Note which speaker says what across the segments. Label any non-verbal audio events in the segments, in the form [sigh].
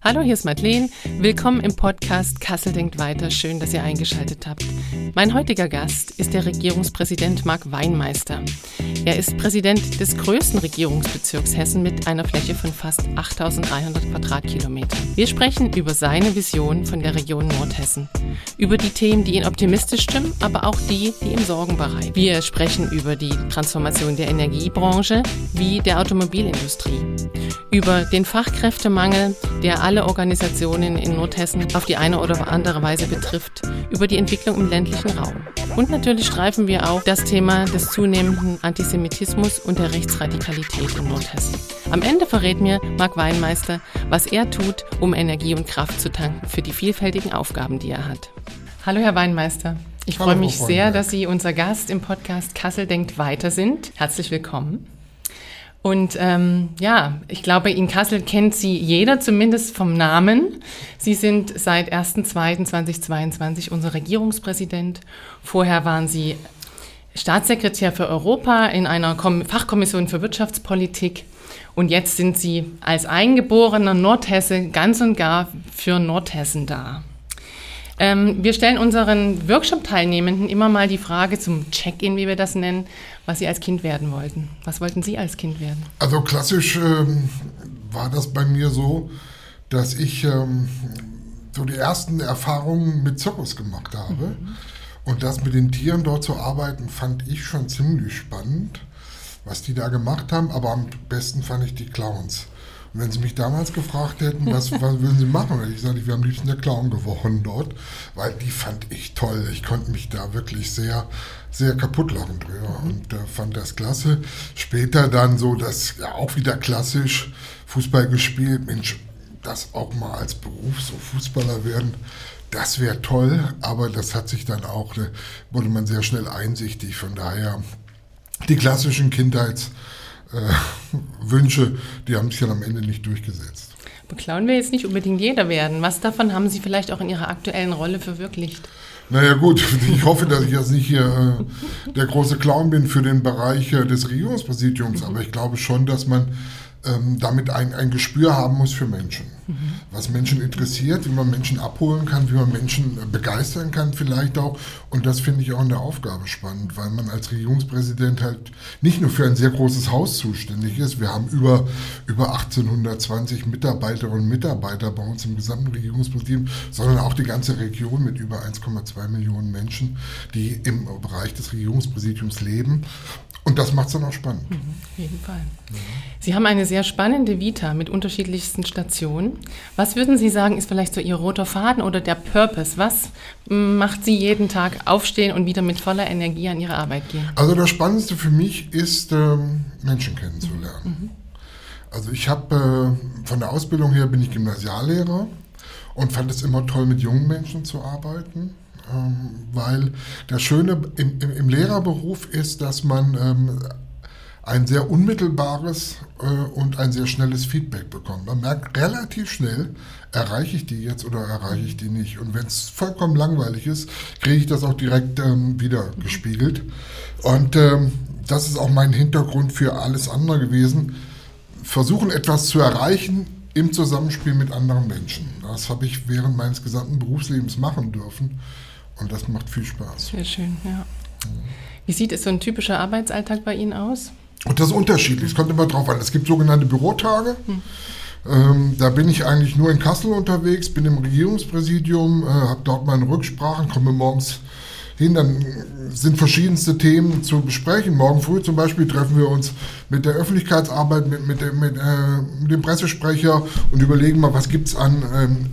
Speaker 1: Hallo, hier ist Madeleine. Willkommen im Podcast Kassel denkt weiter. Schön, dass ihr eingeschaltet habt. Mein heutiger Gast ist der Regierungspräsident Marc Weinmeister. Er ist Präsident des größten Regierungsbezirks Hessen mit einer Fläche von fast 8300 Quadratkilometern. Wir sprechen über seine Vision von der Region Nordhessen. Über die Themen, die ihn optimistisch stimmen, aber auch die, die ihm Sorgen bereiten. Wir sprechen über die Transformation der Energiebranche wie der Automobilindustrie. Über den Fachkräftemangel, der alle Organisationen in Nordhessen auf die eine oder andere Weise betrifft, über die Entwicklung im ländlichen Raum. Und natürlich streifen wir auch das Thema des zunehmenden Antisemitismus und der Rechtsradikalität in Nordhessen. Am Ende verrät mir Marc Weinmeister, was er tut, um Energie und Kraft zu tanken für die vielfältigen Aufgaben, die er hat. Hallo, Herr Weinmeister. Ich freue mich sehr, dass Sie unser Gast im Podcast Kassel denkt weiter sind. Herzlich willkommen. Und ähm, ja, ich glaube, in Kassel kennt Sie jeder, zumindest vom Namen. Sie sind seit 1.2.2022 unser Regierungspräsident. Vorher waren Sie Staatssekretär für Europa in einer Kom Fachkommission für Wirtschaftspolitik. Und jetzt sind Sie als eingeborener Nordhesse ganz und gar für Nordhessen da. Ähm, wir stellen unseren Workshop-Teilnehmenden immer mal die Frage zum Check-in, wie wir das nennen, was sie als Kind werden wollten. Was wollten Sie als Kind werden?
Speaker 2: Also klassisch ähm, war das bei mir so, dass ich ähm, so die ersten Erfahrungen mit Zirkus gemacht habe. Mhm. Und das mit den Tieren dort zu arbeiten, fand ich schon ziemlich spannend, was die da gemacht haben. Aber am besten fand ich die Clowns. Und wenn Sie mich damals gefragt hätten, was, was würden Sie machen, hätte ich gesagt, ich wäre am liebsten der Clown geworden dort, weil die fand ich toll. Ich konnte mich da wirklich sehr, sehr kaputt lachen drüber mhm. und äh, fand das klasse. Später dann so, dass ja auch wieder klassisch Fußball gespielt. Mensch, das auch mal als Beruf so Fußballer werden. Das wäre toll, aber das hat sich dann auch, äh, wurde man sehr schnell einsichtig. Von daher die klassischen Kindheits- [laughs] Wünsche, die haben sich dann am Ende nicht durchgesetzt.
Speaker 1: Beklauen wir jetzt nicht unbedingt jeder werden. Was davon haben Sie vielleicht auch in Ihrer aktuellen Rolle verwirklicht?
Speaker 2: Naja gut, [laughs] ich hoffe, dass ich jetzt nicht hier äh, der große Clown bin für den Bereich äh, des Regierungspräsidiums, aber ich glaube schon, dass man ähm, damit ein, ein Gespür haben muss für Menschen. Was Menschen interessiert, wie man Menschen abholen kann, wie man Menschen äh, begeistern kann vielleicht auch. Und das finde ich auch in der Aufgabe spannend, weil man als Regierungspräsident halt nicht nur für ein sehr großes Haus zuständig ist. Wir haben über, über 1820 Mitarbeiterinnen und Mitarbeiter bei uns im gesamten Regierungspräsidium, sondern auch die ganze Region mit über 1,2 Millionen Menschen, die im Bereich des Regierungspräsidiums leben. Und das macht es dann auch spannend. Mhm,
Speaker 1: auf jeden Fall. Ja. Sie haben eine sehr spannende Vita mit unterschiedlichsten Stationen. Was würden Sie sagen, ist vielleicht so Ihr roter Faden oder der Purpose? Was macht Sie jeden Tag aufstehen und wieder mit voller Energie an Ihre Arbeit gehen?
Speaker 2: Also das Spannendste für mich ist, ähm, Menschen kennenzulernen. Mhm. Also ich habe äh, von der Ausbildung her bin ich Gymnasiallehrer und fand es immer toll, mit jungen Menschen zu arbeiten. Ähm, weil das Schöne im, im, Lehrerberuf ist, dass man ähm, ein sehr unmittelbares und ein sehr schnelles Feedback bekommt. Man merkt relativ schnell, erreiche ich die jetzt oder erreiche ich die nicht. Und wenn es vollkommen langweilig ist, kriege ich das auch direkt ähm, wieder gespiegelt. Und ähm, das ist auch mein Hintergrund für alles andere gewesen. Versuchen etwas zu erreichen im Zusammenspiel mit anderen Menschen. Das habe ich während meines gesamten Berufslebens machen dürfen. Und das macht viel Spaß.
Speaker 1: Sehr schön, ja. Wie sieht es so ein typischer Arbeitsalltag bei Ihnen aus?
Speaker 2: Und das ist unterschiedlich. Es kommt immer drauf an. Es gibt sogenannte Bürotage. Hm. Ähm, da bin ich eigentlich nur in Kassel unterwegs, bin im Regierungspräsidium, äh, habe dort meine Rücksprachen, komme morgens hin, dann sind verschiedenste Themen zu besprechen. Morgen früh zum Beispiel treffen wir uns mit der Öffentlichkeitsarbeit, mit, mit, dem, mit, äh, mit dem Pressesprecher und überlegen mal, was gibt es an ähm,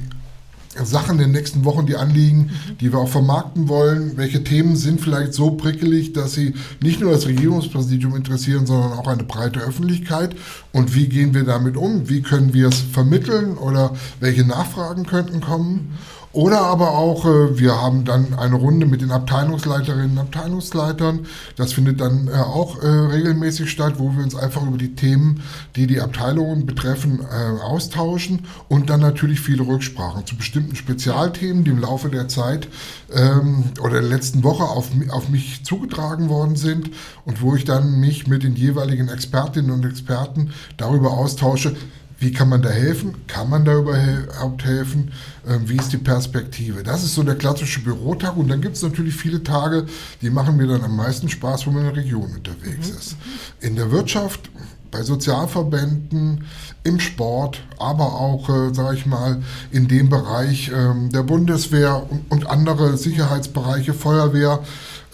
Speaker 2: Sachen in den nächsten Wochen, die anliegen, die wir auch vermarkten wollen. Welche Themen sind vielleicht so prickelig, dass sie nicht nur das Regierungspräsidium interessieren, sondern auch eine breite Öffentlichkeit? Und wie gehen wir damit um? Wie können wir es vermitteln oder welche Nachfragen könnten kommen? Oder aber auch, äh, wir haben dann eine Runde mit den Abteilungsleiterinnen und Abteilungsleitern. Das findet dann äh, auch äh, regelmäßig statt, wo wir uns einfach über die Themen, die die Abteilungen betreffen, austauschen und dann natürlich viele Rücksprachen zu bestimmten Spezialthemen, die im Laufe der Zeit ähm, oder der letzten Woche auf, auf mich zugetragen worden sind und wo ich dann mich mit den jeweiligen Expertinnen und Experten darüber austausche, Wie kann man da helfen? Kann man da überhaupt helfen? Ähm, wie ist die Perspektive? Das ist so der klassische Bürotag. Und dann gibt es natürlich viele Tage, die machen mir dann am meisten Spaß, wo man in der Region unterwegs mhm. ist. In der Wirtschaft, bei Sozialverbänden, im Sport, aber auch, äh, sage ich mal, in dem Bereich ähm, der Bundeswehr und, und, andere Sicherheitsbereiche, Feuerwehr,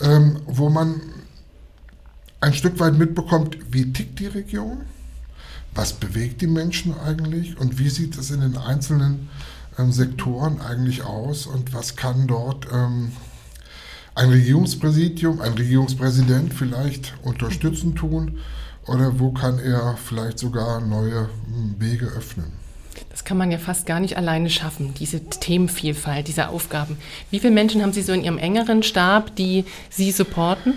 Speaker 2: ähm, wo man ein Stück weit mitbekommt, wie tickt die Region, was bewegt die Menschen eigentlich und wie sieht es in den einzelnen ähm, Sektoren eigentlich aus und was kann dort ähm, ein Regierungspräsidium, ein Regierungspräsident vielleicht unterstützen tun oder wo kann er vielleicht sogar neue hm, Wege öffnen.
Speaker 1: Das kann man ja fast gar nicht alleine schaffen, diese Themenvielfalt, diese Aufgaben. Wie viele Menschen haben Sie so in Ihrem engeren Stab, die Sie supporten?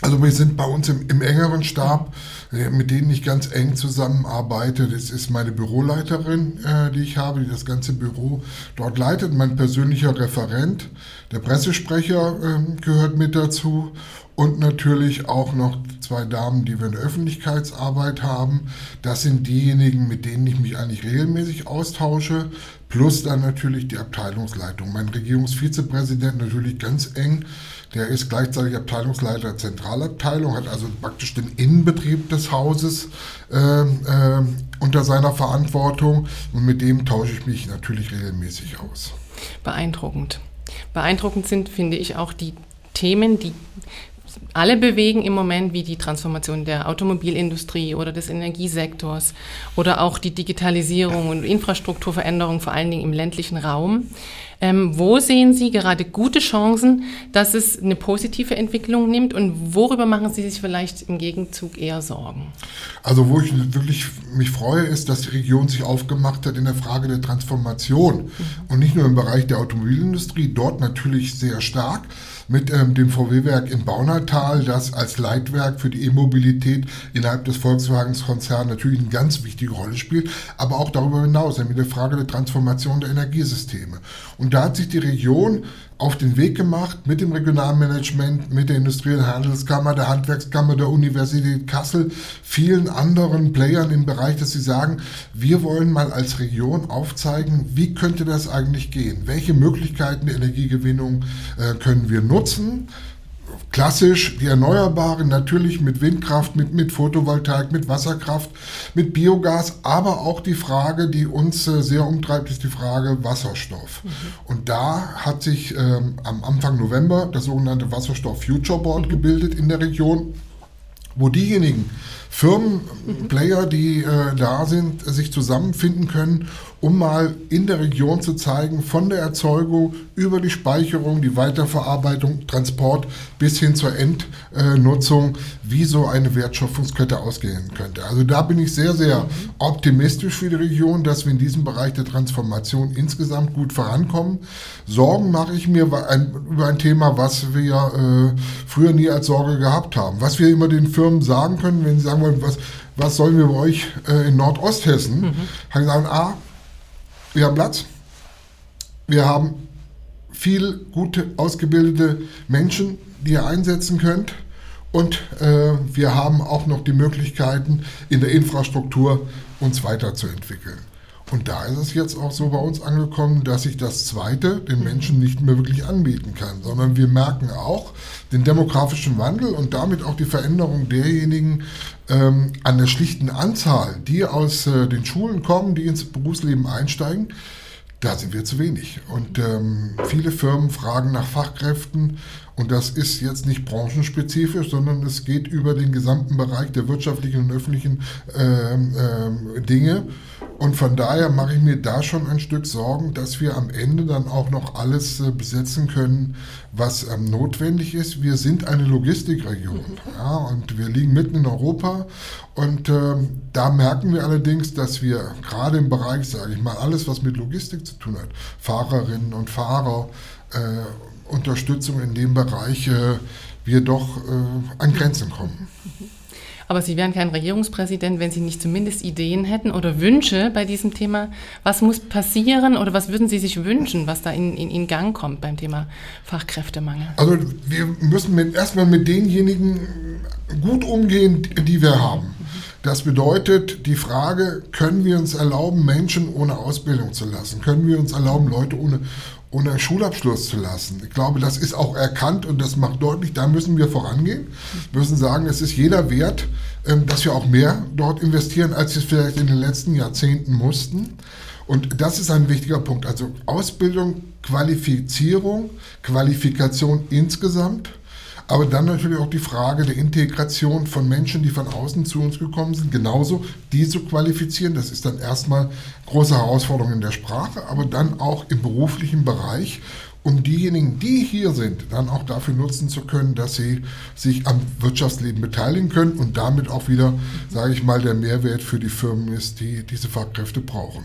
Speaker 2: Also wir sind bei uns im, im, engeren Stab, äh, mit denen ich ganz eng zusammenarbeite. Das ist meine Büroleiterin, äh, die ich habe, die das ganze Büro dort leitet. Mein persönlicher Referent, der Pressesprecher äh, gehört mit dazu. Und natürlich auch noch zwei Damen, die wir in der Öffentlichkeitsarbeit haben. Das sind diejenigen, mit denen ich mich eigentlich regelmäßig austausche. Plus dann natürlich die Abteilungsleitung. Mein Regierungsvizepräsident natürlich ganz eng der ist gleichzeitig Abteilungsleiter der Zentralabteilung, hat also praktisch den Innenbetrieb des Hauses äh, äh, unter seiner Verantwortung und mit dem tausche ich mich natürlich regelmäßig aus.
Speaker 1: Beeindruckend. Beeindruckend sind, finde ich, auch die Themen, die alle bewegen im Moment, wie die Transformation der Automobilindustrie oder des Energiesektors oder auch die Digitalisierung und Infrastrukturveränderung, vor allen Dingen im ländlichen Raum. Ähm, wo sehen Sie gerade gute Chancen, dass es eine positive Entwicklung nimmt und worüber machen Sie sich vielleicht im Gegenzug eher Sorgen?
Speaker 2: Also wo ich wirklich mich freue, ist, dass die Region sich aufgemacht hat in der Frage der Transformation mhm. und nicht nur im Bereich der Automobilindustrie, dort natürlich sehr stark, mit ähm, dem VW-Werk in Baunatal, das als Leitwerk für die E-Mobilität innerhalb des Volkswagen-Konzerns natürlich eine ganz wichtige Rolle spielt, aber auch darüber hinaus, mit der Frage der Transformation der Energiesysteme. Und da hat sich die Region auf den Weg gemacht mit dem Regionalmanagement, mit der Industrie- und Handelskammer, der Handwerkskammer, der Universität Kassel, vielen anderen Playern im Bereich, dass sie sagen, wir wollen mal als Region aufzeigen, wie könnte das eigentlich gehen? Welche Möglichkeiten der Energiegewinnung äh, können wir nutzen? Klassisch die Erneuerbaren, natürlich mit Windkraft, mit, mit Photovoltaik, mit Wasserkraft, mit Biogas, aber auch die Frage, die uns äh, sehr umtreibt, ist die Frage Wasserstoff. Mhm. Und da hat sich ähm, am Anfang November das sogenannte Wasserstoff Future Board mhm. gebildet in der Region, wo diejenigen Firmen, mhm. Player, die äh, da sind, sich zusammenfinden können um mal in der Region zu zeigen, von der Erzeugung über die Speicherung, die Weiterverarbeitung, Transport bis hin zur Endnutzung, wie so eine Wertschöpfungskette ausgehen könnte. Also da bin ich sehr, sehr optimistisch für die Region, dass wir in diesem Bereich der Transformation insgesamt gut vorankommen. Sorgen mache ich mir über ein Thema, was wir äh, früher nie als Sorge gehabt haben. Was wir immer den Firmen sagen können, wenn sie sagen wollen, was, was sollen wir bei euch äh, in Nordosthessen? Mhm. Haben gesagt, ah, wir haben Platz. Wir haben viel gute, ausgebildete Menschen, die ihr einsetzen könnt. Und äh, wir haben auch noch die Möglichkeiten, in der Infrastruktur uns weiterzuentwickeln. Und da ist es jetzt auch so bei uns angekommen, dass sich das Zweite den Menschen nicht mehr wirklich anbieten kann, sondern wir merken auch den demografischen Wandel und damit auch die Veränderung derjenigen ähm, an der schlichten Anzahl, die aus äh, den Schulen kommen, die ins Berufsleben einsteigen. Da sind wir zu wenig. Und ähm, viele Firmen fragen nach Fachkräften. Und das ist jetzt nicht branchenspezifisch, sondern es geht über den gesamten Bereich der wirtschaftlichen und öffentlichen ähm, ähm, Dinge. Und von daher mache ich mir da schon ein Stück Sorgen, dass wir am Ende dann auch noch alles äh, besetzen können, was ähm, notwendig ist. Wir sind eine Logistikregion ja, und wir liegen mitten in Europa. Und ähm, da merken wir allerdings, dass wir gerade im Bereich, sage ich mal, alles, was mit Logistik zu tun hat, Fahrerinnen und Fahrer, äh, Unterstützung in dem Bereich, äh, wir doch äh, an Grenzen kommen.
Speaker 1: Aber Sie wären kein Regierungspräsident, wenn Sie nicht zumindest Ideen hätten oder Wünsche bei diesem Thema. Was muss passieren oder was würden Sie sich wünschen, was da in, in, in Gang kommt beim Thema Fachkräftemangel?
Speaker 2: Also wir müssen mit, erstmal mit denjenigen gut umgehen, die wir haben. Das bedeutet die Frage, können wir uns erlauben, Menschen ohne Ausbildung zu lassen? Können wir uns erlauben, Leute ohne, ohne Schulabschluss zu lassen? Ich glaube, das ist auch erkannt und das macht deutlich, da müssen wir vorangehen. Wir müssen sagen, es ist jeder wert, ähm, dass wir auch mehr dort investieren, als wir vielleicht in den letzten Jahrzehnten mussten. Und das ist ein wichtiger Punkt. Also Ausbildung, Qualifizierung, Qualifikation insgesamt aber dann natürlich auch die Frage der Integration von Menschen, die von außen zu uns gekommen sind, genauso die zu qualifizieren. Das ist dann erstmal große Herausforderung in der Sprache, aber dann auch im beruflichen Bereich, um diejenigen, die hier sind, dann auch dafür nutzen zu können, dass sie sich am Wirtschaftsleben beteiligen können und damit auch wieder, sage ich mal, der Mehrwert für die Firmen ist, die diese Fachkräfte brauchen.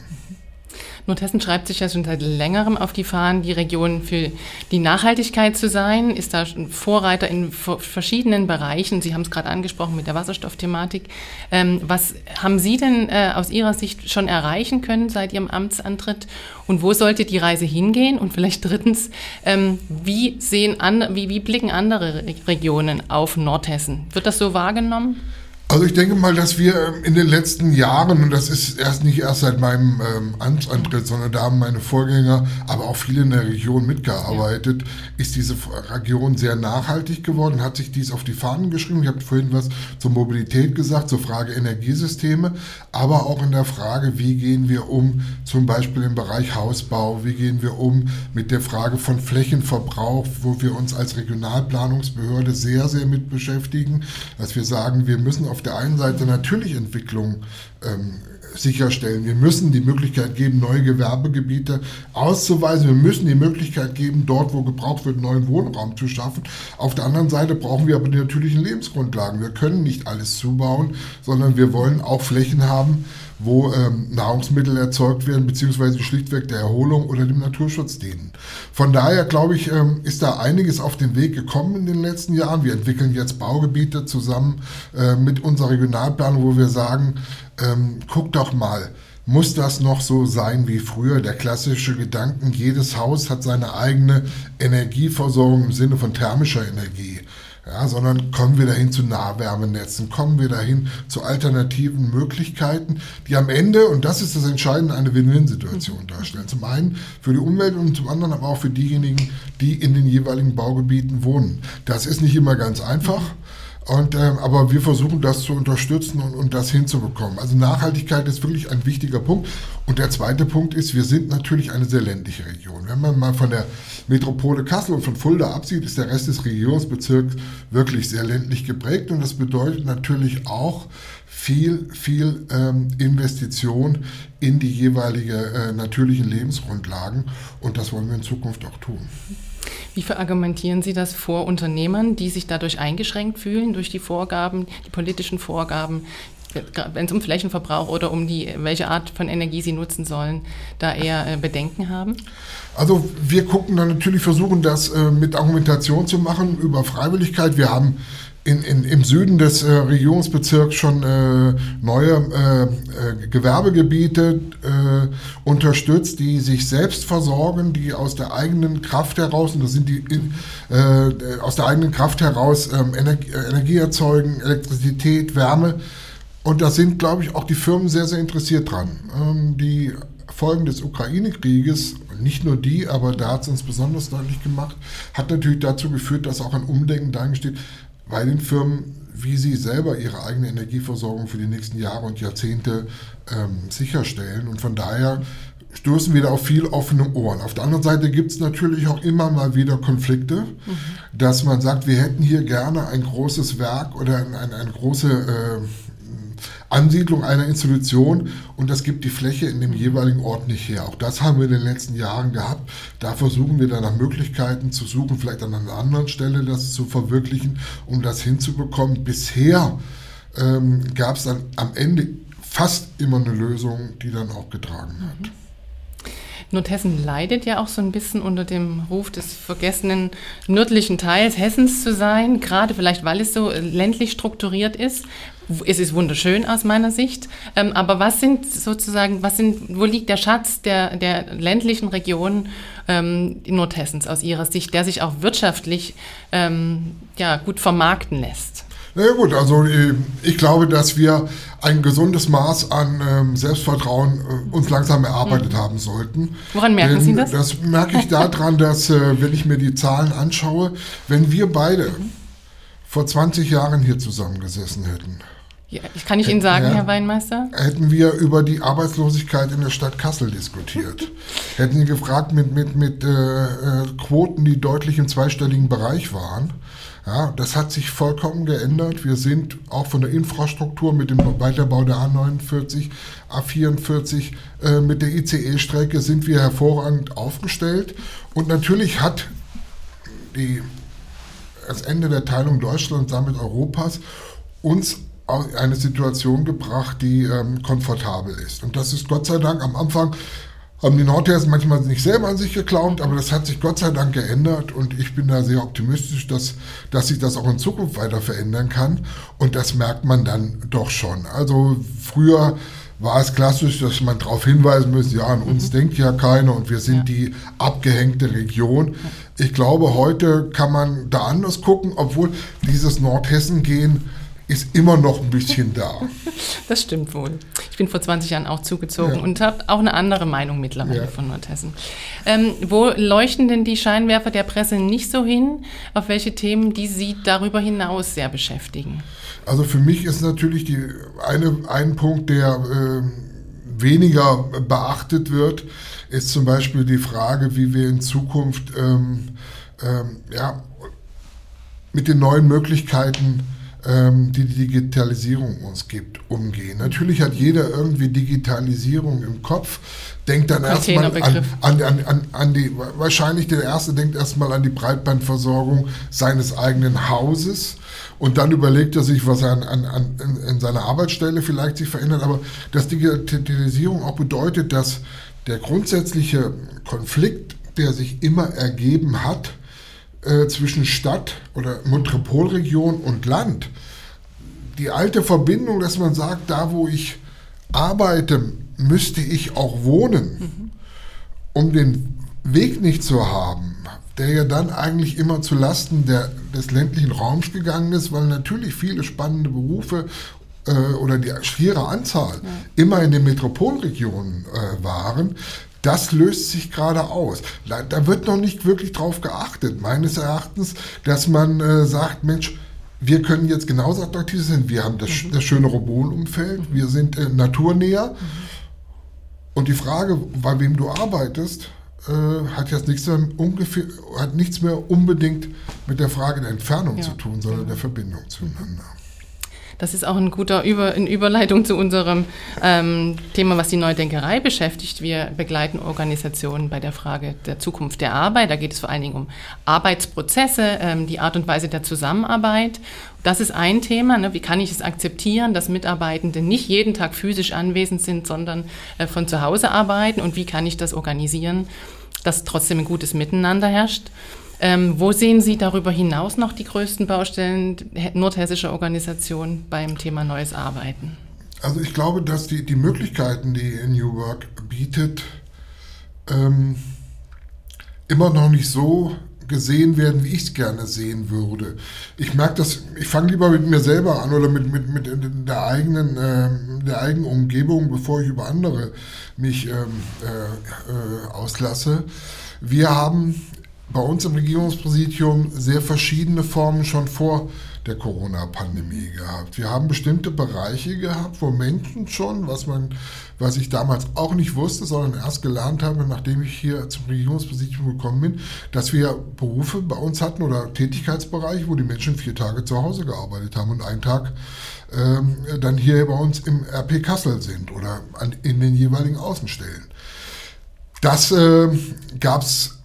Speaker 1: Nordhessen schreibt sich ja schon seit längerem auf die Fahnen, die Region für die Nachhaltigkeit zu sein, ist da Vorreiter in verschiedenen Bereichen. Sie haben es gerade angesprochen mit der Wasserstoffthematik. Ähm, was haben Sie denn äh, aus Ihrer Sicht schon erreichen können seit Ihrem Amtsantritt? Und wo sollte die Reise hingehen? Und vielleicht drittens, ähm, wie, sehen an, wie, wie blicken andere Regionen auf Nordhessen? Wird das so wahrgenommen?
Speaker 2: Also ich denke mal, dass wir ähm, in den letzten Jahren, und das ist erst nicht erst seit meinem ähm, Amtsantritt, sondern da haben meine Vorgänger, aber auch viele in der Region mitgearbeitet, ist diese Region sehr nachhaltig geworden, hat sich dies auf die Fahnen geschrieben. Ich habe vorhin was zur Mobilität gesagt, zur Frage Energiesysteme, aber auch in der Frage, wie gehen wir um, zum Beispiel im Bereich Hausbau, wie gehen wir um mit der Frage von Flächenverbrauch, wo wir uns als Regionalplanungsbehörde sehr, sehr mit beschäftigen, dass wir sagen, wir müssen auf auf der einen Seite natürlich Entwicklung ähm, sicherstellen. Wir müssen die Möglichkeit geben, neue Gewerbegebiete auszuweisen. Wir müssen die Möglichkeit geben, dort, wo gebraucht wird, neuen Wohnraum zu schaffen. Auf der anderen Seite brauchen wir aber die natürlichen Lebensgrundlagen. Wir können nicht alles zubauen, sondern wir wollen auch Flächen haben, wo ähm, Nahrungsmittel erzeugt werden, beziehungsweise schlichtweg der Erholung oder dem Naturschutz dienen. Von daher, glaube ich, ähm, ist da einiges auf den Weg gekommen in den letzten Jahren. Wir entwickeln jetzt Baugebiete zusammen äh, mit unserer Regionalplanung, wo wir sagen, ähm, guck doch mal, muss das noch so sein wie früher? Der klassische Gedanken, jedes Haus hat seine eigene Energieversorgung im Sinne von thermischer Energie ja, sondern kommen wir dahin zu Nahwärmenetzen, kommen wir dahin zu alternativen Möglichkeiten, die am Ende, und das ist das Entscheidende, eine Win-Win-Situation darstellen. Zum einen für die Umwelt und zum anderen aber auch für diejenigen, die in den jeweiligen Baugebieten wohnen. Das ist nicht immer ganz einfach. Und, ähm, aber wir versuchen das zu unterstützen und, und das hinzubekommen. Also Nachhaltigkeit ist wirklich ein wichtiger Punkt. Und der zweite Punkt ist, wir sind natürlich eine sehr ländliche Region. Wenn man mal von der Metropole Kassel und von Fulda absieht, ist der Rest des Regierungsbezirks wirklich sehr ländlich geprägt. Und das bedeutet natürlich auch viel, viel ähm, Investition in die jeweilige äh, natürlichen Lebensgrundlagen. Und das wollen wir in Zukunft auch tun.
Speaker 1: Wie verargumentieren Sie das vor Unternehmern, die sich dadurch eingeschränkt fühlen durch die Vorgaben, die politischen Vorgaben, wenn es um Flächenverbrauch oder um die, welche Art von Energie sie nutzen sollen, da eher äh, Bedenken haben?
Speaker 2: Also wir gucken dann natürlich, versuchen das äh, mit Argumentation zu machen über Freiwilligkeit. Wir haben in, in, im Süden des äh, Regierungsbezirks schon äh, neue äh, äh, Gewerbegebiete äh, unterstützt, die sich selbst versorgen, die aus der eigenen Kraft heraus, und das sind die in, äh, aus der eigenen Kraft heraus ähm, Energie, Energie, erzeugen, Elektrizität, Wärme. Und da sind, glaube ich, auch die Firmen sehr, sehr interessiert dran. Ähm, die Folgen des Ukraine-Krieges, nicht nur die, aber da hat es uns besonders deutlich gemacht, hat natürlich dazu geführt, dass auch ein Umdenken dahin bei den Firmen, wie sie selber ihre eigene Energieversorgung für die nächsten Jahre und Jahrzehnte ähm, sicherstellen. Und von daher stoßen wir da auf viel offene Ohren. Auf der anderen Seite gibt es natürlich auch immer mal wieder Konflikte, mhm. dass man sagt, wir hätten hier gerne ein großes Werk oder eine, eine große äh, Ansiedlung einer Institution und das gibt die Fläche in dem jeweiligen Ort nicht her. Auch das haben wir in den letzten Jahren gehabt. Da versuchen wir dann nach Möglichkeiten zu suchen, vielleicht an einer anderen Stelle das zu verwirklichen, um das hinzubekommen. Bisher ähm, gab es dann am Ende fast immer eine Lösung, die dann auch getragen hat. Mhm.
Speaker 1: Nordhessen leidet ja auch so ein bisschen unter dem Ruf des vergessenen nördlichen Teils Hessens zu sein, gerade vielleicht, weil es so ländlich strukturiert ist. Es ist wunderschön aus meiner Sicht. Ähm, aber was sind sozusagen, was sind, wo liegt der Schatz der, der ländlichen Regionen ähm, Nordhessens aus Ihrer Sicht, der sich auch wirtschaftlich ähm, ja, gut vermarkten lässt?
Speaker 2: Na ja, gut, also äh, ich glaube, dass wir ein gesundes Maß an ähm, Selbstvertrauen äh, uns langsam erarbeitet mhm. haben sollten.
Speaker 1: Woran merken Denn Sie das?
Speaker 2: Das merke ich daran, [laughs] dass, äh, wenn ich mir die Zahlen anschaue, wenn wir beide mhm. vor 20 Jahren hier zusammengesessen hätten,
Speaker 1: ja, ich kann ich Ihnen sagen, ja, Herr Weinmeister?
Speaker 2: Hätten wir über die Arbeitslosigkeit in der Stadt Kassel diskutiert. hätten Sie gefragt mit, mit, mit äh, Quoten, die deutlich im zweistelligen Bereich waren. Ja, das hat sich vollkommen geändert. Wir sind auch von der Infrastruktur mit dem Weiterbau der A49, A44, äh, mit der ICE-Strecke sind wir hervorragend aufgestellt. Und natürlich hat die, das Ende der Teilung Deutschlands, damit Europas, uns eine Situation gebracht, die ähm, komfortabel ist. Und das ist Gott sei Dank am Anfang haben die Nordhessen manchmal nicht selber an sich geglaubt, aber das hat sich Gott sei Dank geändert und ich bin da sehr optimistisch, dass, dass sich das auch in Zukunft weiter verändern kann und das merkt man dann doch schon. Also früher war es klassisch, dass man darauf hinweisen müsste, ja, an uns mhm. denkt ja keiner und wir sind ja. die abgehängte Region. Ich glaube, heute kann man da anders gucken, obwohl dieses Nordhessen-Gehen ist immer noch ein bisschen da. [laughs]
Speaker 1: Das stimmt wohl. Ich bin vor 20 Jahren auch zugezogen ja. und habe auch eine andere Meinung mittlerweile ja. von Nordhessen. Ähm, wo leuchten denn die Scheinwerfer der Presse nicht so hin? Auf welche Themen, die Sie darüber hinaus sehr beschäftigen?
Speaker 2: Also für mich ist natürlich die, eine, ein Punkt, der äh, weniger beachtet wird, ist zum Beispiel die Frage, wie wir in Zukunft ähm, ähm, ja, mit den neuen Möglichkeiten die die Digitalisierung uns gibt, umgehen. Natürlich hat jeder irgendwie Digitalisierung im Kopf, denkt dann erstmal an, an, an, an, die, wahrscheinlich der Erste denkt erstmal an die Breitbandversorgung seines eigenen Hauses und dann überlegt er sich, was er an, an, an, in seiner Arbeitsstelle vielleicht sich verändert. Aber dass Digitalisierung auch bedeutet, dass der grundsätzliche Konflikt, der sich immer ergeben hat, äh, zwischen Stadt oder Metropolregion und Land. Die alte Verbindung, dass man sagt, da wo ich arbeite, müsste ich auch wohnen, mhm. um den Weg nicht zu haben, der ja dann eigentlich immer zu Lasten der, des ländlichen Raums gegangen ist, weil natürlich viele spannende Berufe äh, oder die schiere Anzahl ja. immer in den Metropolregionen äh, waren. Das löst sich gerade aus. Da wird noch nicht wirklich drauf geachtet, meines Erachtens, dass man äh, sagt, Mensch, wir können jetzt genauso attraktiv sein. Wir haben das, mhm. das schöne Robol-Umfeld, wir sind äh, naturnäher. Mhm. Und die Frage, bei wem du arbeitest, äh, hat jetzt nichts mehr, ungefähr, hat nichts mehr unbedingt mit der Frage der Entfernung ja. zu tun, sondern der Verbindung zueinander.
Speaker 1: Das ist auch ein guter Über, in Überleitung zu unserem ähm, Thema, was die Neudenkerei beschäftigt. Wir begleiten Organisationen bei der Frage der Zukunft der Arbeit. Da geht es vor allen Dingen um Arbeitsprozesse, ähm, die Art und Weise der Zusammenarbeit. Das ist ein Thema. Ne? Wie kann ich es akzeptieren, dass Mitarbeitende nicht jeden Tag physisch anwesend sind, sondern äh, von zu Hause arbeiten? Und wie kann ich das organisieren, dass trotzdem ein gutes Miteinander herrscht? Ähm, wo sehen Sie darüber hinaus noch die größten Baustellen nordhessischer Organisationen beim Thema neues Arbeiten?
Speaker 2: Also ich glaube, dass die, die Möglichkeiten, die New Work bietet, ähm, immer noch nicht so gesehen werden, wie ich es gerne sehen würde. Ich merke das, ich fange lieber mit mir selber an oder mit, mit, mit der, eigenen, äh, der eigenen Umgebung, bevor ich über andere mich ähm, äh, äh, auslasse. Wir haben bei uns im Regierungspräsidium sehr verschiedene Formen schon vor der Corona-Pandemie gehabt. Wir haben bestimmte Bereiche gehabt, wo Menschen schon, was man, was ich damals auch nicht wusste, sondern erst gelernt habe, nachdem ich hier zum Regierungspräsidium gekommen bin, dass wir Berufe bei uns hatten oder Tätigkeitsbereiche, wo die Menschen vier Tage zu Hause gearbeitet haben und einen Tag ähm, dann hier bei uns im RP Kassel sind oder an, in den jeweiligen Außenstellen. Das äh, gab es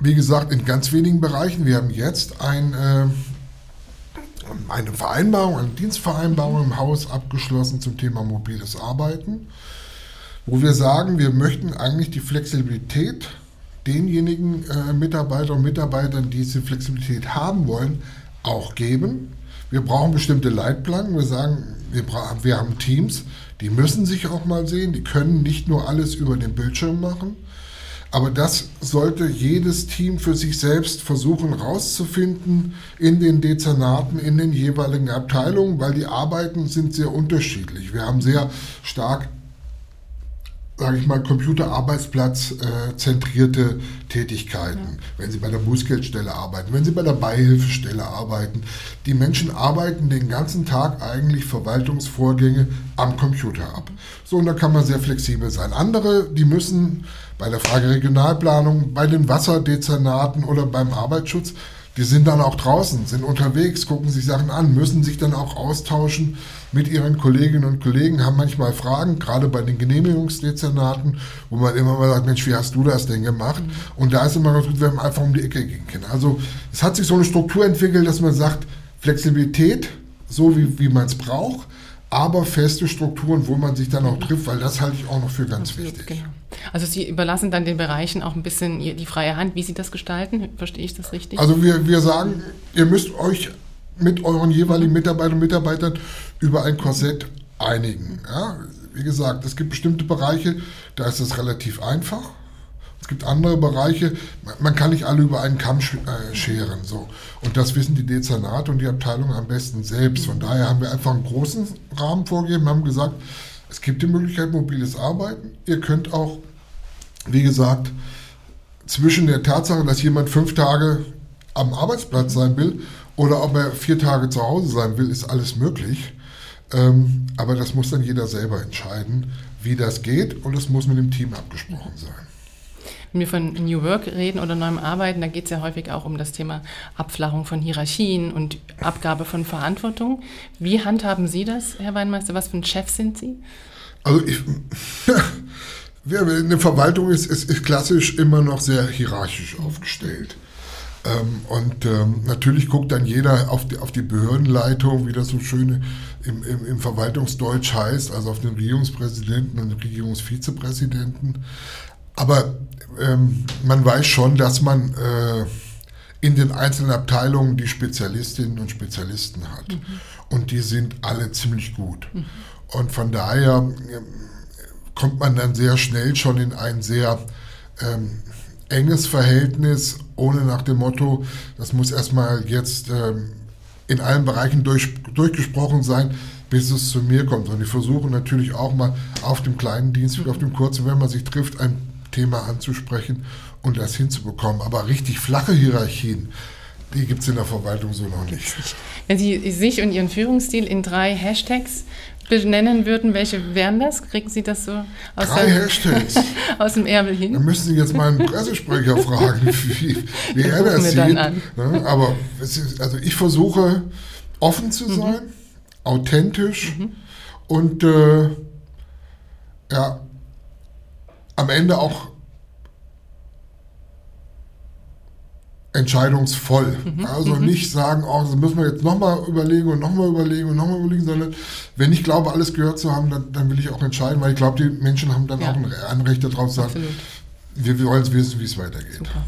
Speaker 2: wie gesagt, in ganz wenigen Bereichen. Wir haben jetzt ein, äh, eine Vereinbarung, eine Dienstvereinbarung im Haus abgeschlossen zum Thema mobiles Arbeiten, wo wir sagen, wir möchten eigentlich die Flexibilität denjenigen äh, Mitarbeiter und Mitarbeitern, die diese Flexibilität haben wollen, auch geben. Wir brauchen bestimmte Leitplanken. Wir sagen, wir, wir haben Teams, die müssen sich auch mal sehen, die können nicht nur alles über den Bildschirm machen. Aber das sollte jedes Team für sich selbst versuchen rauszufinden in den Dezernaten, in den jeweiligen Abteilungen, weil die Arbeiten sind sehr unterschiedlich. Wir haben sehr stark sage ich mal, Computerarbeitsplatz äh, zentrierte Tätigkeiten. Ja. Wenn Sie bei der Bußgeldstelle arbeiten, wenn Sie bei der Beihilfestelle arbeiten. Die Menschen arbeiten den ganzen Tag eigentlich Verwaltungsvorgänge am Computer ab. So, und da kann man sehr flexibel sein. Andere, die müssen bei der Frage Regionalplanung, bei den Wasserdezernaten oder beim Arbeitsschutz, die sind dann auch draußen, sind unterwegs, gucken sich Sachen an, müssen sich dann auch austauschen mit ihren Kolleginnen und Kollegen, haben manchmal Fragen, gerade bei den Genehmigungsdezernaten, wo man immer mal sagt, Mensch, wie hast du das denn gemacht? Und da ist immer ganz gut, wenn man einfach um die Ecke gehen kann. Also es hat sich so eine Struktur entwickelt, dass man sagt, Flexibilität, so wie, wie man es braucht, aber feste Strukturen, wo man sich dann auch trifft, weil das halte ich auch noch für ganz Absolut, wichtig. Genau.
Speaker 1: Also Sie überlassen dann den Bereichen auch ein bisschen die freie Hand, wie Sie das gestalten. Verstehe ich das richtig?
Speaker 2: Also wir, wir sagen, ihr müsst euch mit euren jeweiligen Mitarbeitern und Mitarbeitern über ein Korsett einigen. Ja? Wie gesagt, es gibt bestimmte Bereiche, da ist es relativ einfach. Es gibt andere Bereiche, man kann nicht alle über einen Kamm äh, scheren. So. Und das wissen die Dezernate und die Abteilungen am besten selbst. Von daher haben wir einfach einen großen Rahmen vorgegeben, haben gesagt, es gibt die Möglichkeit mobiles Arbeiten. Ihr könnt auch, wie gesagt, zwischen der Tatsache, dass jemand fünf Tage am Arbeitsplatz sein will oder ob er vier Tage zu Hause sein will, ist alles möglich. Ähm, aber das muss dann jeder selber entscheiden, wie das geht und es muss mit dem Team abgesprochen sein.
Speaker 1: Wenn wir von New Work reden oder neuem Arbeiten, da geht es ja häufig auch um das Thema Abflachung von Hierarchien und Abgabe von Verantwortung. Wie handhaben Sie das, Herr Weinmeister? Was für ein Chef sind Sie?
Speaker 2: Also ich, [laughs] eine Verwaltung ist, ist, ist klassisch immer noch sehr hierarchisch aufgestellt. Ähm, und ähm, natürlich guckt dann jeder auf die, auf die Behördenleitung, wie das so schön im, im, im Verwaltungsdeutsch heißt, also auf den Regierungspräsidenten und den Regierungsvizepräsidenten. Aber ähm, man weiß schon, dass man äh, in den einzelnen Abteilungen die Spezialistinnen und Spezialisten hat. Mhm. Und die sind alle ziemlich gut. Mhm. Und von daher äh, kommt man dann sehr schnell schon in ein sehr ähm, enges Verhältnis, ohne nach dem Motto, das muss erstmal jetzt ähm, in allen Bereichen durch, durchgesprochen sein, bis es zu mir kommt. Und ich versuche natürlich auch mal auf dem kleinen Dienstweg, auf dem kurzen, wenn man sich trifft, ein Thema anzusprechen und das hinzubekommen. Aber richtig flache Hierarchien, die gibt es in der Verwaltung so noch nicht.
Speaker 1: Wenn Sie sich und Ihren Führungsstil in drei Hashtags benennen würden, welche wären das? Kriegen Sie das so
Speaker 2: aus, Drei Hashtags. [laughs]
Speaker 1: aus dem Ärmel hin?
Speaker 2: Dann müssen Sie jetzt mal einen Pressesprecher [laughs] fragen, wie, wie er das sieht. Ne? Aber ist, also ich versuche offen zu mhm. sein, mhm. authentisch mhm. und äh, ja, am Ende auch entscheidungsvoll. Mhm. Also mhm. nicht sagen, oh, das müssen wir jetzt nochmal überlegen und nochmal überlegen und nochmal überlegen, sondern wenn ich glaube, alles gehört zu haben, dann, dann will ich auch entscheiden, weil ich glaube, die Menschen haben dann ja. auch ein Anrecht darauf zu sagen, wir, wir wollen wissen, wie es weitergeht. Super.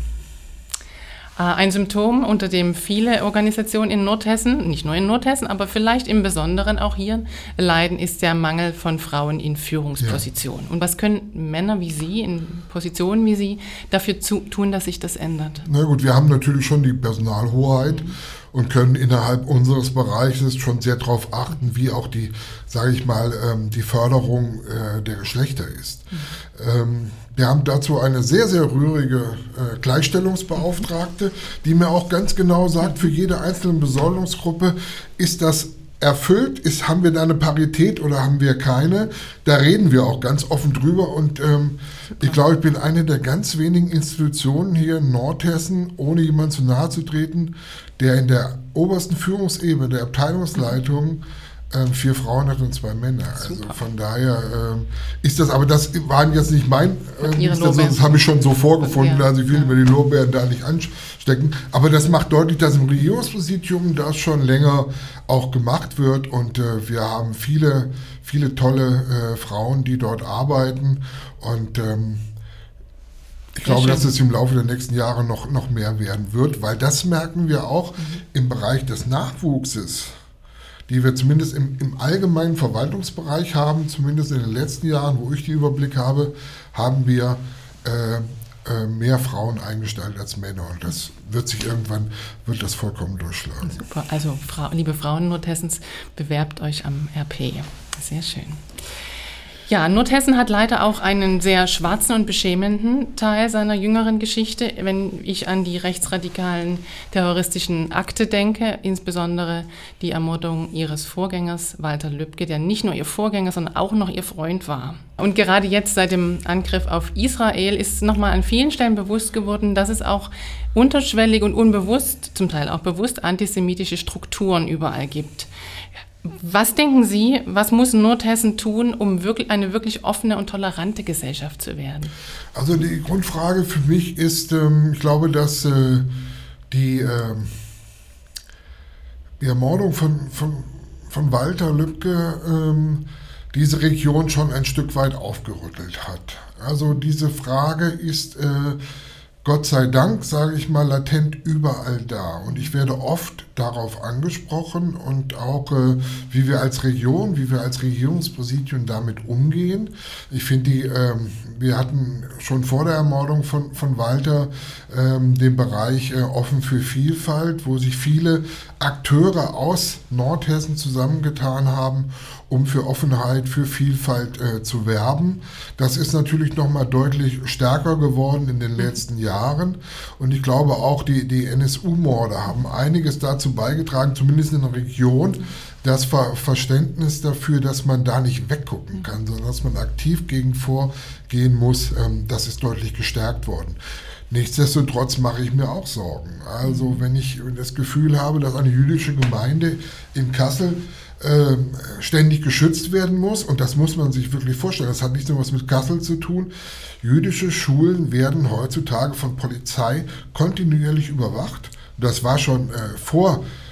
Speaker 1: Äh, ein Symptom, unter dem viele Organisationen in Nordhessen, nicht nur in Nordhessen, aber vielleicht im Besonderen auch hier leiden, ist der Mangel von Frauen in Führungspositionen. Ja. Und was können Männer wie Sie in Positionen wie Sie dafür zu, tun, dass sich das ändert?
Speaker 2: Na gut, wir haben natürlich schon die Personalhoheit. Mhm und können innerhalb unseres Bereiches schon sehr darauf achten, wie auch die, sage ich mal, ähm, die Förderung äh, der Geschlechter ist. Mhm. Ähm, wir haben dazu eine sehr, sehr rührige äh, Gleichstellungsbeauftragte, die mir auch ganz genau sagt, für jede einzelne Besoldungsgruppe ist das erfüllt, ist, haben wir da eine Parität oder haben wir keine? Da reden wir auch ganz offen drüber und ähm, ich glaube, ich bin eine der ganz wenigen Institutionen hier in Nordhessen, ohne jemand zu nahe zu treten, der in der obersten Führungsebene der Abteilungsleitung ähm, vier Frauen hat und zwei Männer. Also Super. Also von daher ähm, ist das, aber das waren jetzt nicht mein, äh, das, das habe ich schon so vorgefunden, ja. also ich will ja. über die Lorbeeren da nicht anstecken. Aber das macht deutlich, dass im Regierungspräsidium das schon länger auch gemacht wird und äh, wir haben viele, viele tolle äh, Frauen, die dort arbeiten und ähm, ich glaube, schön. dass es im Laufe der nächsten Jahre noch, noch mehr werden wird, weil das merken wir auch mhm. im Bereich des Nachwuchses die wir zumindest im, im allgemeinen Verwaltungsbereich haben, zumindest in den letzten Jahren, wo ich den Überblick habe, haben wir äh, äh, mehr Frauen eingestellt als Männer. Und das wird sich irgendwann, wird das vollkommen durchschlagen.
Speaker 1: Super. Also, Frau, liebe Frauen Nordhessens, bewerbt euch am RP. Sehr schön. Ja, Nordhessen hat leider auch einen sehr schwarzen und beschämenden Teil seiner jüngeren Geschichte. Wenn ich an die rechtsradikalen terroristischen Akte denke, insbesondere die Ermordung ihres Vorgängers Walter Lübcke, der nicht nur ihr Vorgänger, sondern auch noch ihr Freund war. Und gerade jetzt seit dem Angriff auf Israel ist nochmal an vielen Stellen bewusst geworden, dass es auch unterschwellig und unbewusst, zum Teil auch bewusst antisemitische Strukturen überall gibt. Was denken Sie, was muss Nordhessen tun, um wirklich eine wirklich offene und tolerante Gesellschaft zu werden?
Speaker 2: Also die Grundfrage für mich ist, ähm, ich glaube, dass äh, die, äh, die Ermordung von, von, von Walter Lübcke ähm, diese Region schon ein Stück weit aufgerüttelt hat. Also diese Frage ist äh, Gott sei Dank, sage ich mal, latent überall da. Und ich werde oft darauf angesprochen und auch, äh, wie wir als Region, wie wir als Regierungspräsidium damit umgehen. Ich finde, ähm, wir hatten schon vor der Ermordung von, von Walter ähm, den Bereich äh, offen für Vielfalt, wo sich viele Akteure aus Nordhessen zusammengetan haben, um für Offenheit, für Vielfalt äh, zu werben. Das ist natürlich nochmal deutlich stärker geworden in den letzten Jahren. Und ich glaube auch, die, die NSU-Morde haben einiges dazu beigetragen, zumindest in der Region, das Ver Verständnis dafür, dass man da nicht weggucken kann, sondern dass man aktiv gegen vorgehen muss, ähm, das ist deutlich gestärkt worden. Nichtsdestotrotz mache ich mir auch Sorgen. Also wenn ich das Gefühl habe, dass eine jüdische Gemeinde in Kassel äh, ständig geschützt werden muss, und das muss man sich wirklich vorstellen, das hat nicht nur was mit Kassel zu tun, jüdische Schulen werden heutzutage von Polizei kontinuierlich überwacht. Das war schon äh, vor äh,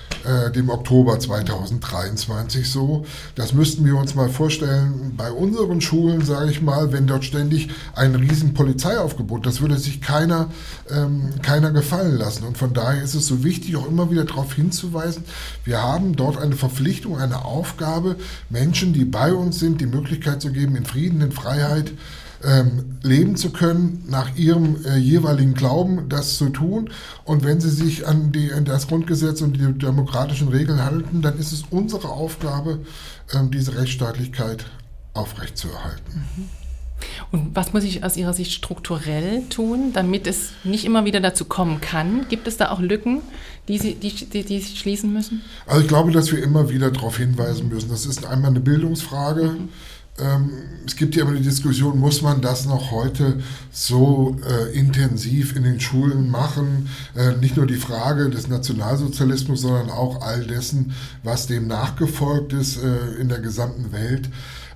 Speaker 2: dem Oktober 2023 so. Das müssten wir uns mal vorstellen. Bei unseren Schulen, sage ich mal, wenn dort ständig ein riesen Polizeiaufgebot, das würde sich keiner, ähm, keiner gefallen lassen. Und von daher ist es so wichtig, auch immer wieder darauf hinzuweisen, wir haben dort eine Verpflichtung, eine Aufgabe, Menschen, die bei uns sind, die Möglichkeit zu geben, in Frieden, in Freiheit, ähm, leben zu können, nach ihrem äh, jeweiligen Glauben das zu tun. Und wenn sie sich an, die, an das Grundgesetz und die demokratischen Regeln halten, dann ist es unsere Aufgabe, ähm, diese Rechtsstaatlichkeit aufrechtzuerhalten.
Speaker 1: Mhm. Und was muss ich aus Ihrer Sicht strukturell tun, damit es nicht immer wieder dazu kommen kann? Gibt es da auch Lücken, die Sie, die, die, die Sie schließen müssen?
Speaker 2: Also ich glaube, dass wir immer wieder darauf hinweisen müssen. Das ist einmal eine Bildungsfrage. Mhm es gibt ja immer die Diskussion, muss man das noch heute so äh, intensiv in den Schulen machen? Äh, nicht nur die Frage des Nationalsozialismus, sondern auch all dessen, was dem nachgefolgt ist äh, in der gesamten Welt.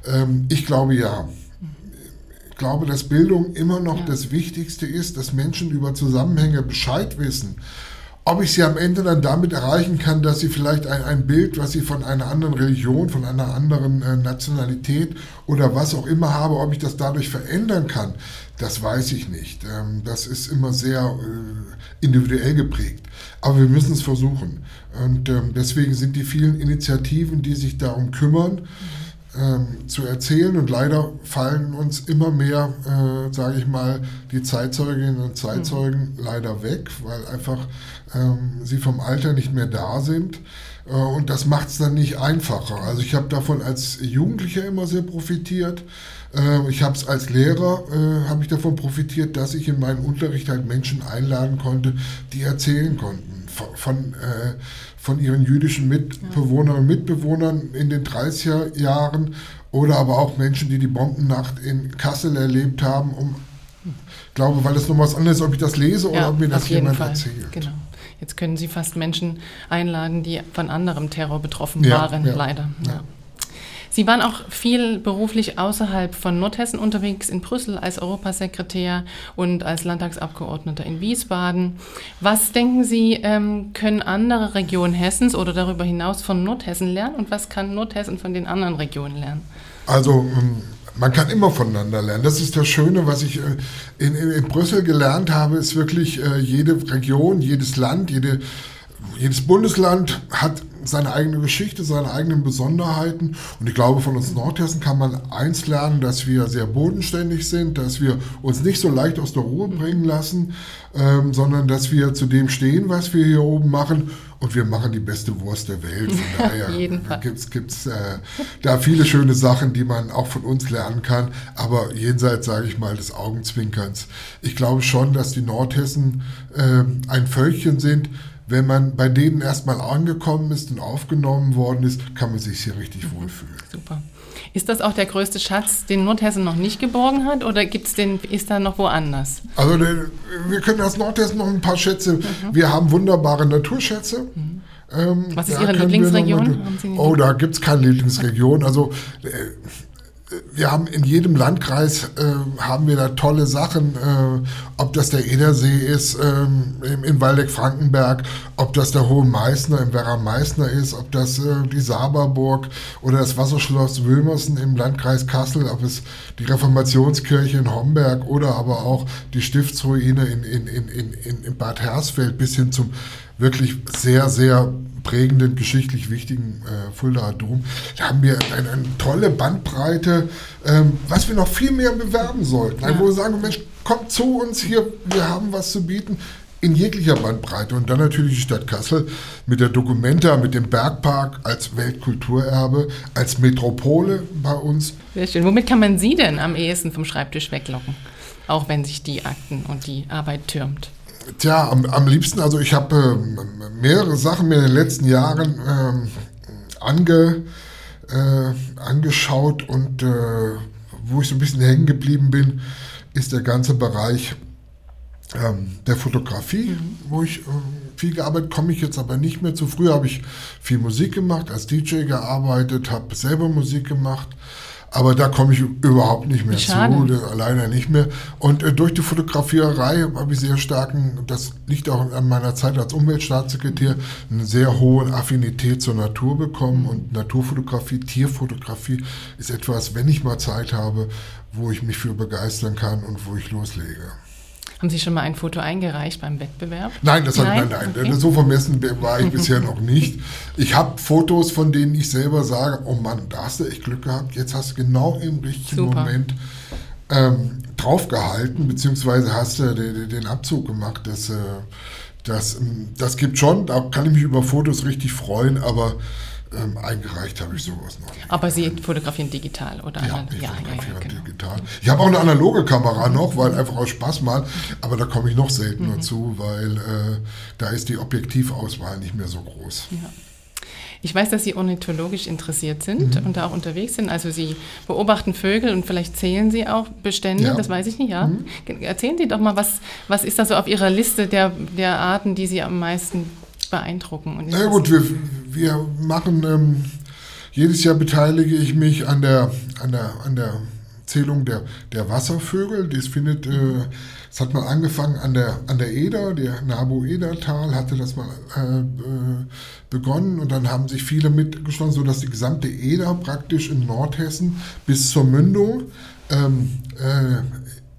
Speaker 2: Ähm, ich glaube ja. Ich glaube, dass Bildung immer noch ja. das Wichtigste ist, dass Menschen über Zusammenhänge Bescheid wissen ob ich sie am Ende dann damit erreichen kann, dass sie vielleicht ein, ein Bild, was sie von einer anderen Religion, von einer anderen äh, Nationalität oder was auch immer habe, ob ich das dadurch verändern kann, das weiß ich nicht. Ähm, das ist immer sehr äh, individuell geprägt. Aber wir müssen es versuchen. Und ähm, deswegen sind die vielen Initiativen, die sich darum kümmern, ähm, zu erzählen. Und leider fallen uns immer mehr, äh, sage ich mal, die Zeitzeuginnen und Zeitzeugen mhm. leider weg, weil einfach ähm, sie vom Alter nicht mehr da sind. Äh, und das macht es dann nicht einfacher. Also ich habe davon als Jugendlicher immer sehr profitiert. Äh, ich habe es als Lehrer, äh, habe ich davon profitiert, dass ich in meinen Unterricht halt Menschen einladen konnte, die erzählen konnten von, von äh, von ihren jüdischen Mitbewohnern und Mitbewohnern in den 30er Jahren oder aber auch Menschen, die die Bombennacht in Kassel erlebt haben, um, glaube, weil das noch was anderes, ob ich das lese oder ob mir das jemand Fall. erzählt.
Speaker 1: Genau. Jetzt können Sie fast Menschen einladen, die von anderem Terror betroffen ja, waren, ja, leider. Ja. Sie waren auch viel beruflich außerhalb von Nordhessen unterwegs, in Brüssel als Europasekretär und als Landtagsabgeordneter in Wiesbaden. Was denken Sie, ähm, können andere Regionen Hessens oder darüber hinaus von Nordhessen lernen und was kann Nordhessen von den anderen Regionen lernen?
Speaker 2: Also ähm, man kann immer voneinander lernen. Das ist das Schöne, was ich äh, in, in, in Brüssel gelernt habe, ist wirklich äh, jede Region, jedes Land, jede, jedes Bundesland hat seine eigene Geschichte, seine eigenen Besonderheiten. Und ich glaube, von uns Nordhessen kann man eins lernen, dass wir sehr bodenständig sind, dass wir uns nicht so leicht aus der Ruhe bringen lassen, ähm, sondern dass wir zu dem stehen, was wir hier oben machen. Und wir machen die beste Wurst der Welt. Von [laughs] daher gibt es äh, da viele schöne Sachen, die man auch von uns lernen kann. Aber jenseits, sage ich mal, des Augenzwinkerns. Ich glaube schon, dass die Nordhessen äh, ein Völkchen sind, wenn man bei denen erstmal angekommen ist und aufgenommen worden ist, kann man sich hier richtig mhm. wohlfühlen.
Speaker 1: Super. Ist das auch der größte Schatz, den Nordhessen noch nicht geborgen hat oder gibt's den, ist er noch woanders?
Speaker 2: Also wir können aus Nordhessen noch ein paar Schätze. Mhm. Wir haben wunderbare Naturschätze. Mhm.
Speaker 1: Ähm, Was ist Ihre Lieblingsregion?
Speaker 2: oh, da gibt es keine Lieblingsregion. Also äh, wir haben in jedem Landkreis äh, haben wir da tolle Sachen, äh, ob das der Edersee ist ähm, in Waldeck-Frankenberg, ob das der Hohe Meißner im Werra Meißner ist, ob das äh, die Saberburg oder das Wasserschloss Wilmersen im Landkreis Kassel, ob es die Reformationskirche in Homberg oder aber auch die Stiftsruine in, in, in, in, in Bad Hersfeld bis hin zum wirklich sehr, sehr prägenden, geschichtlich wichtigen äh, Fuldaer Dom. Da haben wir eine, eine tolle Bandbreite, ähm, was wir noch viel mehr bewerben sollten. Ja. Wo wir sagen, Mensch, kommt zu uns hier, wir haben was zu bieten in jeglicher Bandbreite. Und dann natürlich die Stadt Kassel mit der Documenta, mit dem Bergpark als Weltkulturerbe, als Metropole bei uns.
Speaker 1: Sehr schön. Womit kann man Sie denn am ehesten vom Schreibtisch weglocken? Auch wenn sich die Akten und die Arbeit türmt.
Speaker 2: Tja, am, am liebsten, also ich habe äh, mehrere Sachen mir in den letzten Jahren äh, ange, äh, angeschaut und äh, wo ich so ein bisschen hängen geblieben bin, ist der ganze Bereich ähm, der Fotografie, mhm. wo ich äh, viel gearbeitet, komme ich jetzt aber nicht mehr zu. Früher habe ich viel Musik gemacht, als DJ gearbeitet, habe selber Musik gemacht aber da komme ich überhaupt nicht mehr Schade. zu, leider nicht mehr. Und äh, durch die Fotografierei habe ich sehr starken, das liegt auch an meiner Zeit als Umweltstaatssekretär, eine sehr hohe Affinität zur Natur bekommen. Und Naturfotografie, Tierfotografie ist etwas, wenn ich mal Zeit habe, wo ich mich für begeistern kann und wo ich loslege.
Speaker 1: Haben Sie schon mal ein Foto eingereicht beim Wettbewerb?
Speaker 2: Nein, das nein, nein, nein. Okay. So vermessen war ich bisher noch nicht. Ich habe Fotos, von denen ich selber sage, oh Mann, da hast du echt Glück gehabt. Jetzt hast du genau im richtigen Super. Moment ähm, draufgehalten, beziehungsweise hast du den, den Abzug gemacht. Das, äh, das, ähm, das gibt schon, da kann ich mich über Fotos richtig freuen, aber ähm, eingereicht habe ich sowas noch.
Speaker 1: Nicht. Aber Sie fotografieren digital, oder?
Speaker 2: Ja, ich ja, fotografiere ja, genau. digital. Ich habe auch eine analoge Kamera noch, weil einfach aus Spaß mal, aber da komme ich noch seltener mhm. zu, weil äh, da ist die Objektivauswahl nicht mehr so groß. Ja.
Speaker 1: Ich weiß, dass Sie ornithologisch interessiert sind mhm. und da auch unterwegs sind. Also Sie beobachten Vögel und vielleicht zählen Sie auch Bestände, ja. das weiß ich nicht, ja. Mhm. Erzählen Sie doch mal, was, was ist da so auf Ihrer Liste der, der Arten, die Sie am meisten beeindrucken. Und
Speaker 2: Na gut, wir, wir machen, ähm, jedes Jahr beteilige ich mich an der, an der, an der Zählung der, der Wasservögel. Das findet, äh, das hat mal angefangen an der, an der Eder, der Nabu-Eder-Tal hatte das mal äh, äh, begonnen und dann haben sich viele mitgeschlossen, sodass die gesamte Eder praktisch in Nordhessen bis zur Mündung ähm, äh,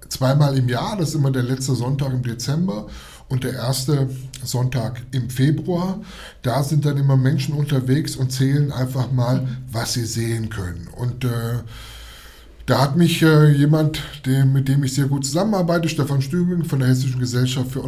Speaker 2: zweimal im Jahr, das ist immer der letzte Sonntag im Dezember und der erste Sonntag im Februar. Da sind dann immer Menschen unterwegs und zählen einfach mal, was sie sehen können. Und äh, da hat mich äh, jemand, dem, mit dem ich sehr gut zusammenarbeite, Stefan Stübing von der Hessischen Gesellschaft für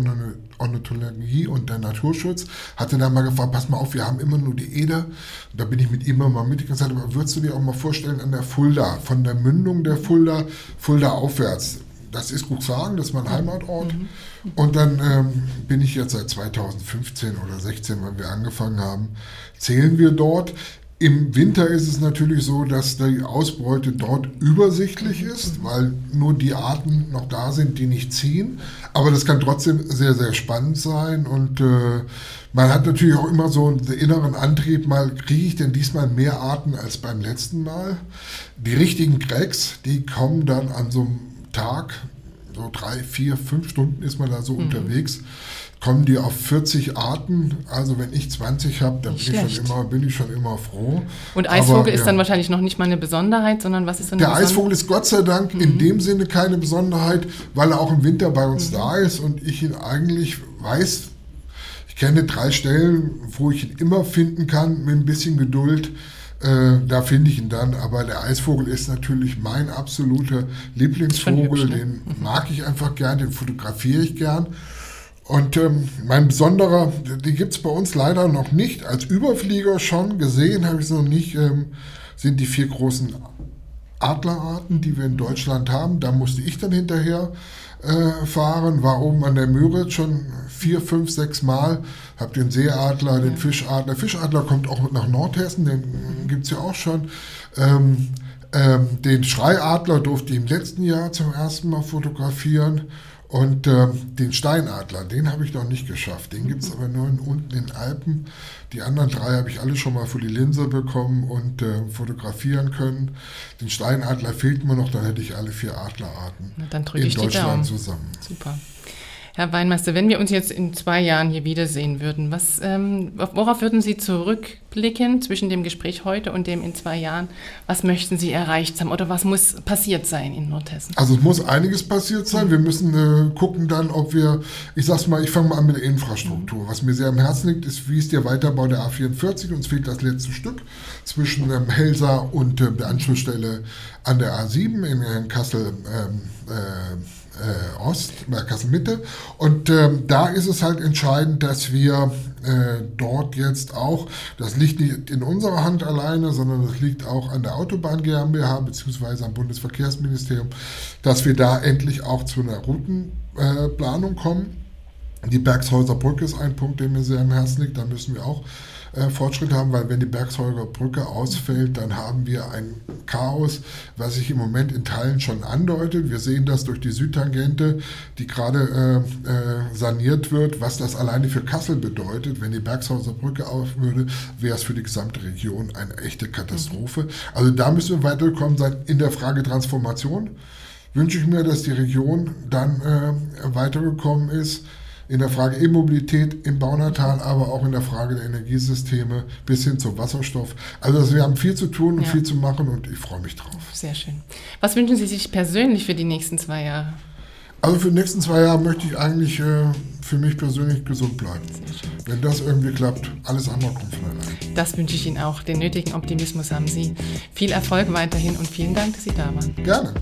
Speaker 2: Ornithologie und der Naturschutz, hatte dann mal gefragt, pass mal auf, wir haben immer nur die Eder. Und da bin ich mit ihm immer mit gesagt, aber würdest du dir auch mal vorstellen, an der Fulda, von der Mündung der Fulda, Fulda aufwärts, das ist gut sagen, das ist mein Heimatort. Mhm. Und dann ähm, bin ich jetzt seit 2015 oder 16, wenn wir angefangen haben, zählen wir dort. Im Winter ist es natürlich so, dass die Ausbeute dort übersichtlich ist, weil nur die Arten noch da sind, die nicht ziehen. Aber das kann trotzdem sehr, sehr spannend sein. Und äh, man hat natürlich auch immer so einen inneren Antrieb, mal kriege ich denn diesmal mehr Arten als beim letzten Mal. Die richtigen Cracks, die kommen dann an so einem Tag, so drei, vier, fünf Stunden ist man da so mhm. unterwegs, kommen die auf 40 Arten. Also wenn ich 20 habe, dann bin ich, schon immer, bin ich schon immer froh.
Speaker 1: Und Eisvogel Aber, ist ja. dann wahrscheinlich noch nicht mal eine Besonderheit, sondern was ist dann
Speaker 2: Der Eisvogel ist Gott sei Dank mhm. in dem Sinne keine Besonderheit, weil er auch im Winter bei uns mhm. da ist und ich ihn eigentlich weiß, Ich kenne drei Stellen, wo ich ihn immer finden kann, mit ein bisschen Geduld. Äh, da finde ich ihn dann. Aber der Eisvogel ist natürlich mein absoluter Lieblingsvogel.
Speaker 1: hübsch, ne?
Speaker 2: Den mag ich einfach gern, den fotografiere ich gern. Und ähm, mein besonderer, die gibt es bei uns leider noch nicht. Als Überflieger schon gesehen habe ich es noch nicht, ähm, sind die vier großen Adlerarten, die wir in Deutschland haben. Da musste ich dann hinterher äh, fahren, war oben an der Müritz schon vier, fünf, sechs Mal. Hab den Seeadler, den Fischadler. Fischadler kommt auch nach Nordhessen, den gibt es ja auch schon. Ähm, ähm, den Schreiadler durfte ich im letzten Jahr zum ersten Mal fotografieren. Und ähm, den Steinadler, den habe ich noch nicht geschafft. Den gibt es aber nur in, unten in den Alpen. Die anderen drei habe ich alle schon mal vor die Linse bekommen und äh, fotografieren können. Den Steinadler fehlt mir noch, da hätte ich alle vier Adlerarten
Speaker 1: Na, dann
Speaker 2: in. Deutschland zusammen.
Speaker 1: Super. Herr Weinmeister, wenn wir uns jetzt in zwei Jahren hier wiedersehen würden, was, ähm, worauf würden Sie zurückblicken zwischen dem Gespräch heute und dem in zwei Jahren? Was möchten Sie erreicht haben oder was muss passiert sein in Nordhessen?
Speaker 2: Also es muss einiges passiert sein. Wir müssen äh, gucken dann, ob wir, ich sag's mal, ich fange mal an mit der Infrastruktur. Was mir sehr am Herzen liegt, ist, wie ist der Weiterbau der A44? Uns fehlt das letzte Stück zwischen ähm, Helsa und äh, der Anschlussstelle an der A7 in, in Kassel. Ähm, äh, äh, Ost, Kassel Mitte. Und ähm, da ist es halt entscheidend, dass wir äh, dort jetzt auch, das liegt nicht in unserer Hand alleine, sondern das liegt auch an der Autobahn GmbH bzw. am Bundesverkehrsministerium, dass wir da endlich auch zu einer Routenplanung kommen. Die Bergshäuser Brücke ist ein Punkt, der mir sehr am Herzen liegt. Da müssen wir auch äh, Fortschritt haben, weil wenn die Bergshäuser Brücke ausfällt, dann haben wir ein Chaos, was sich im Moment in Teilen schon andeutet. Wir sehen das durch die Südtangente, die gerade äh, äh, saniert wird, was das alleine für Kassel bedeutet. Wenn die Bergshäuser Brücke auf würde, wäre es für die gesamte Region eine echte Katastrophe. Also da müssen wir weiterkommen sein in der Frage Transformation. Wünsche ich mir, dass die Region dann äh, weitergekommen ist in der Frage E-Mobilität im Baunatal, aber auch in der Frage der Energiesysteme bis hin zum Wasserstoff. Also wir haben viel zu tun und
Speaker 1: Ja.
Speaker 2: viel zu machen und ich freue mich drauf.
Speaker 1: Sehr schön. Was wünschen Sie sich persönlich für die nächsten zwei Jahre?
Speaker 2: Also für die nächsten zwei Jahre möchte ich eigentlich äh, für mich persönlich gesund bleiben. Wenn das irgendwie klappt, alles andere kommt von allein.
Speaker 1: Das wünsche ich Ihnen auch. Den nötigen Optimismus haben Sie. Viel Erfolg weiterhin und vielen Dank, dass Sie da waren.
Speaker 2: Gerne.